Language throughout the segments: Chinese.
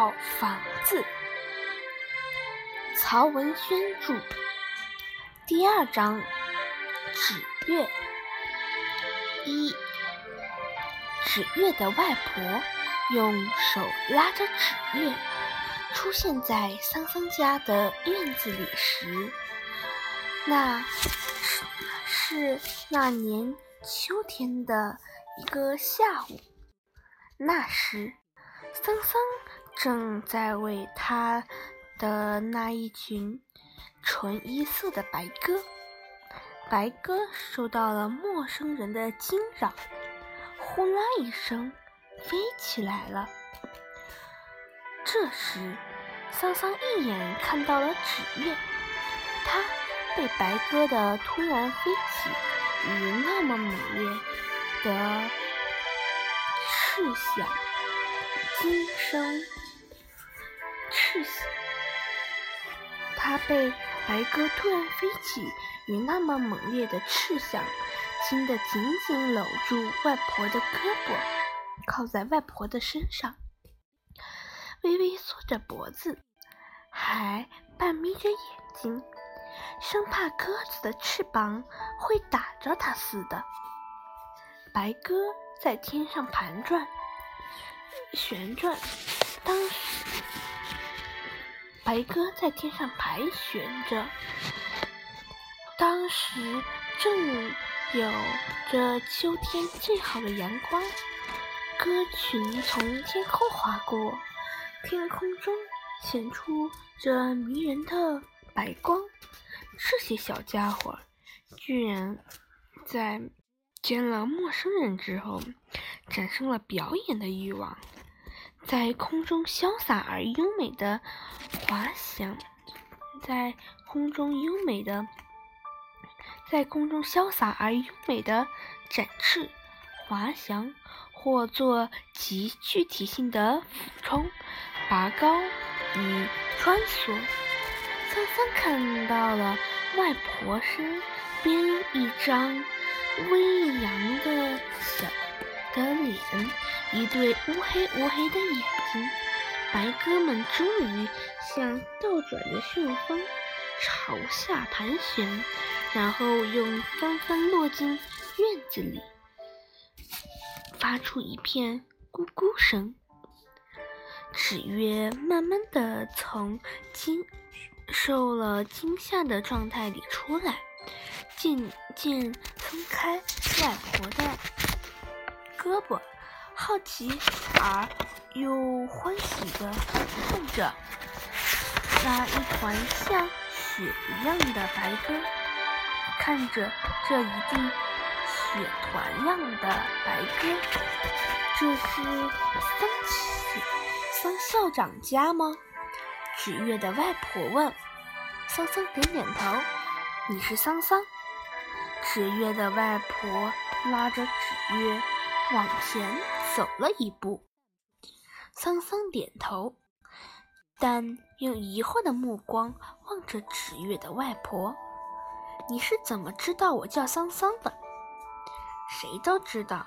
套房子。曹文轩著。第二章，纸月。一，纸月的外婆用手拉着纸月，出现在桑桑家的院子里时，那是那年秋天的一个下午。那时，桑桑正在为他的那一群纯一色的白鸽，白鸽受到了陌生人的惊扰，呼啦一声飞起来了。这时，桑桑一眼看到了纸月，它被白鸽的突然飞起与那么猛烈的。翅响，惊声，赤响。他被白鸽突然飞起与那么猛烈的翅响惊得紧紧搂住外婆的胳膊，靠在外婆的身上，微微缩着脖子，还半眯着眼睛，生怕鸽子的翅膀会打着它似的。白鸽。在天上盘转、旋转。当时，白鸽在天上盘旋着。当时正有着秋天最好的阳光，鸽群从天空划过，天空中显出这迷人的白光。这些小家伙居然在。见了陌生人之后，产生了表演的欲望，在空中潇洒而优美的滑翔，在空中优美的，在空中潇洒而优美的展翅、滑翔，或做极具体性的俯冲、拔高与穿梭。桑桑看到了外婆身边一张。微扬的小的脸，一对乌黑乌黑的眼睛，白鸽们终于像倒转的旋风朝下盘旋，然后又纷纷落进院子里，发出一片咕咕声。纸月慢慢的从惊受了惊吓的状态里出来。渐渐松开外婆的胳膊，好奇而又欢喜地看着那一团像雪一样的白鸽，看着这一地雪团样的白鸽，这是桑桑校长家吗？纸月的外婆问。桑桑点点头，你是桑桑。纸月的外婆拉着纸月往前走了一步，桑桑点头，但用疑惑的目光望着纸月的外婆：“你是怎么知道我叫桑桑的？”谁都知道，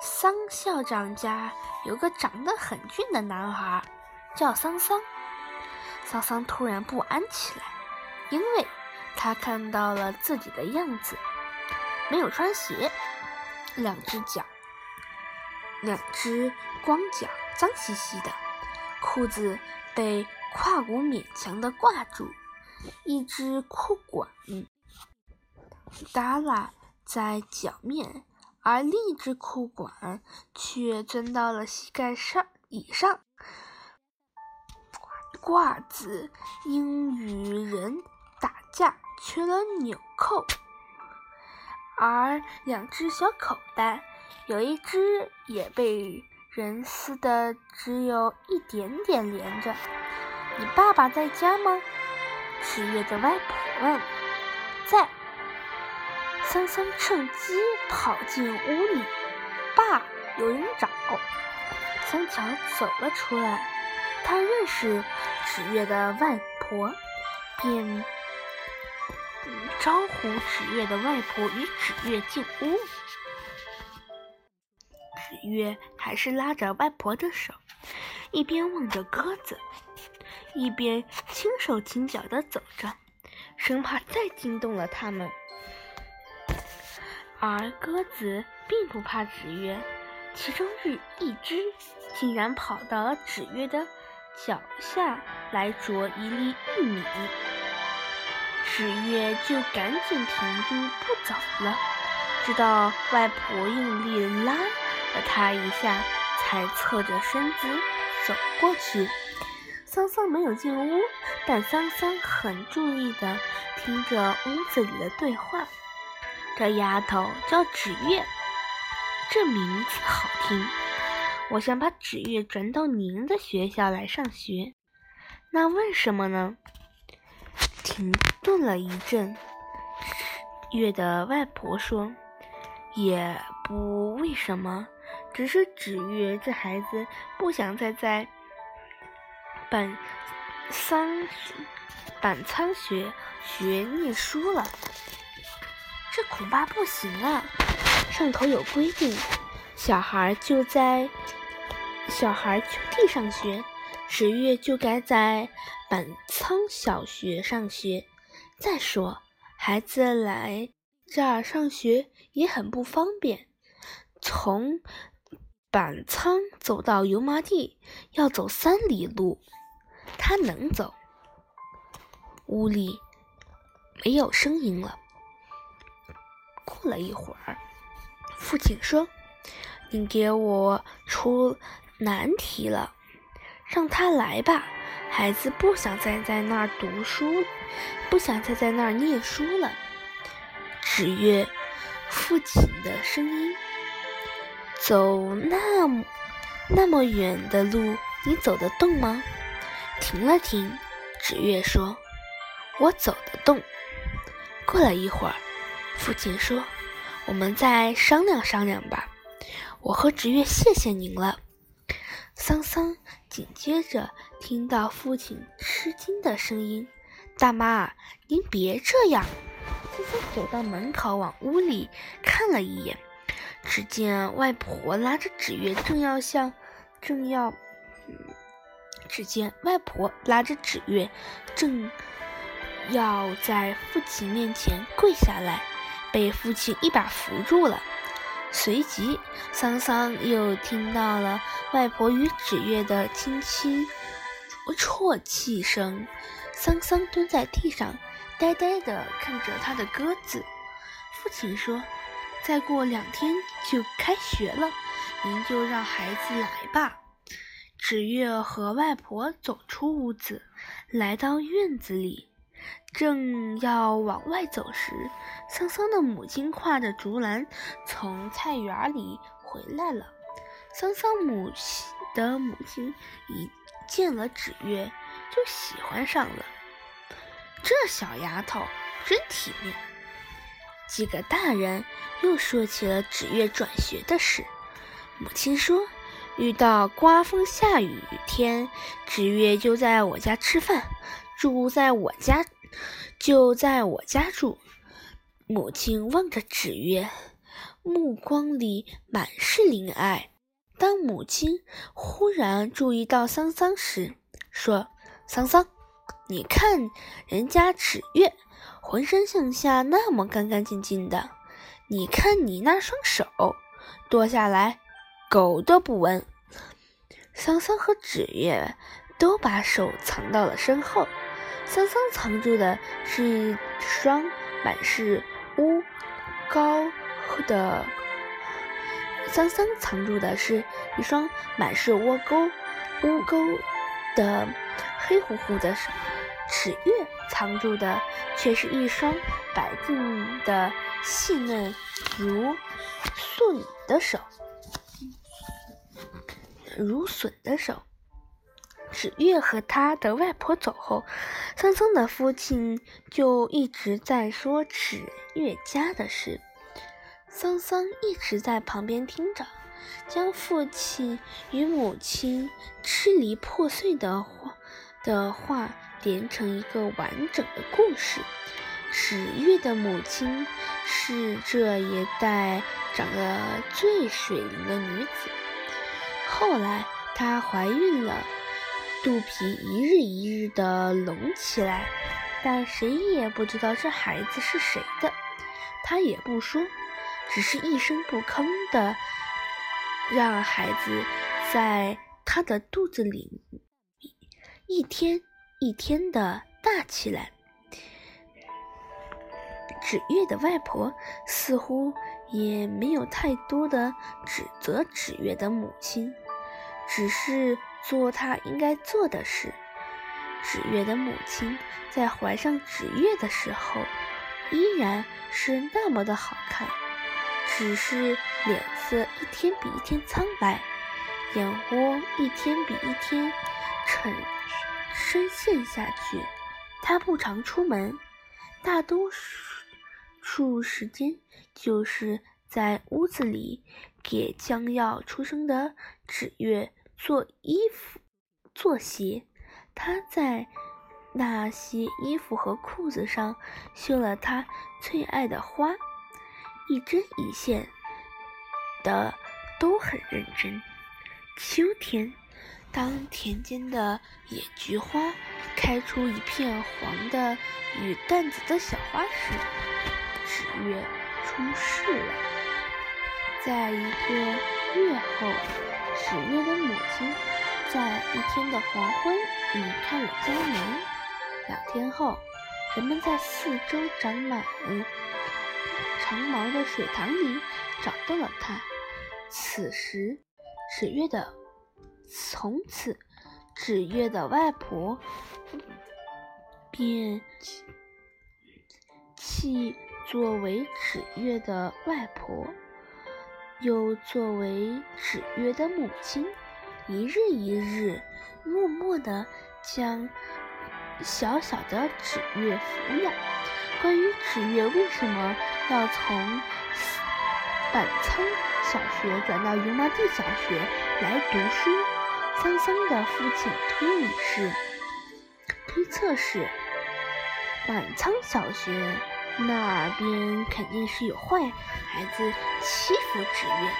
桑校长家有个长得很俊的男孩，叫桑桑。桑桑突然不安起来，因为他看到了自己的样子。没有穿鞋，两只脚，两只光脚，脏兮兮的，裤子被胯骨勉强的挂住，一只裤管耷拉在脚面，而另一只裤管却钻到了膝盖上以上。褂子因与人打架缺了纽扣。而两只小口袋，有一只也被人撕的只有一点点连着。你爸爸在家吗？十月的外婆问。在。桑桑趁机跑进屋里，爸，有人找。桑乔走了出来，他认识纸月的外婆，便。招呼纸月的外婆与纸月进屋。月还是拉着外婆的手，一边望着鸽子，一边轻手轻脚地走着，生怕再惊动了他们。而鸽子并不怕纸月，其中一一只竟然跑到了纸月的脚下来啄一粒玉米。纸月就赶紧停住不走了，直到外婆用力拉了他一下，才侧着身子走过去。桑桑没有进屋，但桑桑很注意地听着屋子里的对话。这丫头叫纸月，这名字好听。我想把纸月转到您的学校来上学，那为什么呢？停顿了一阵，月的外婆说：“也不为什么，只是纸月这孩子不想再在板桑板仓学学念书了。”这恐怕不行啊！上头有规定，小孩就在小孩就地上学，十月就该在板仓小学上学。再说，孩子来这儿上学也很不方便，从板仓走到油麻地要走三里路，他能走。屋里没有声音了。过了一会儿，父亲说：“你给我出难题了，让他来吧。孩子不想再在那儿读书，不想再在那儿念书了。”纸月，父亲的声音：“走那么那么远的路，你走得动吗？”停了停，纸月说：“我走得动。”过了一会儿。父亲说：“我们再商量商量吧。”我和纸月谢谢您了。桑桑紧接着听到父亲吃惊的声音：“大妈，您别这样！”桑桑走到门口，往屋里看了一眼，只见外婆拉着纸月，正要向正要，只见外婆拉着纸月，正要在父亲面前跪下来。被父亲一把扶住了，随即桑桑又听到了外婆与纸月的轻轻啜泣声。桑桑蹲在地上，呆呆地看着他的鸽子。父亲说：“再过两天就开学了，您就让孩子来吧。”纸月和外婆走出屋子，来到院子里。正要往外走时，桑桑的母亲挎着竹篮从菜园里回来了。桑桑母亲的母亲一见了纸月，就喜欢上了。这小丫头真体面。几个大人又说起了纸月转学的事。母亲说，遇到刮风下雨天，纸月就在我家吃饭，住在我家。就在我家住。母亲望着纸月，目光里满是怜爱。当母亲忽然注意到桑桑时，说：“桑桑，你看人家纸月，浑身上下那么干干净净的，你看你那双手，剁下来狗都不闻。”桑桑和纸月都把手藏到了身后。桑桑藏住的是一双满是污膏的，桑桑藏住的是一双满是窝沟污沟的黑乎乎的手，纸月藏住的却是一双白净的细嫩如笋的手，如笋的手。纸月和他的外婆走后，桑桑的父亲就一直在说纸月家的事。桑桑一直在旁边听着，将父亲与母亲支离破碎的话的话连成一个完整的故事。纸月的母亲是这一代长得最水灵的女子。后来她怀孕了，肚皮一日一日的隆起来，但谁也不知道这孩子是谁的。她也不说，只是一声不吭的让孩子在她的肚子里一天一天的大起来。纸月的外婆似乎也没有太多的指责纸月的母亲，只是做她应该做的事。纸月的母亲在怀上纸月的时候，依然是那么的好看，只是脸色一天比一天苍白，眼窝一天比一天沉深陷下去。她不常出门，大多数。数时间就是在屋子里给将要出生的纸月做衣服、做鞋。他在那些衣服和裤子上绣了他最爱的花，一针一线的都很认真。秋天，当田间的野菊花开出一片黄的与淡紫的小花时，纸月出世了，在一个月后，纸月的母亲在一天的黄昏离开了家门。两天后，人们在四周长满长毛的水塘里找到了它。此时，纸月的从此，纸月的外婆便弃。作为纸月的外婆，又作为纸月的母亲，一日一日默默地将小小的纸月抚养。关于纸月为什么要从板仓小学转到油麻地小学来读书，桑桑的父亲推理是推测是满仓小学。那边肯定是有坏孩子欺负纸月。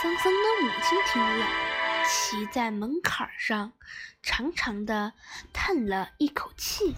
桑桑的母亲听了，骑在门槛上，长长的叹了一口气。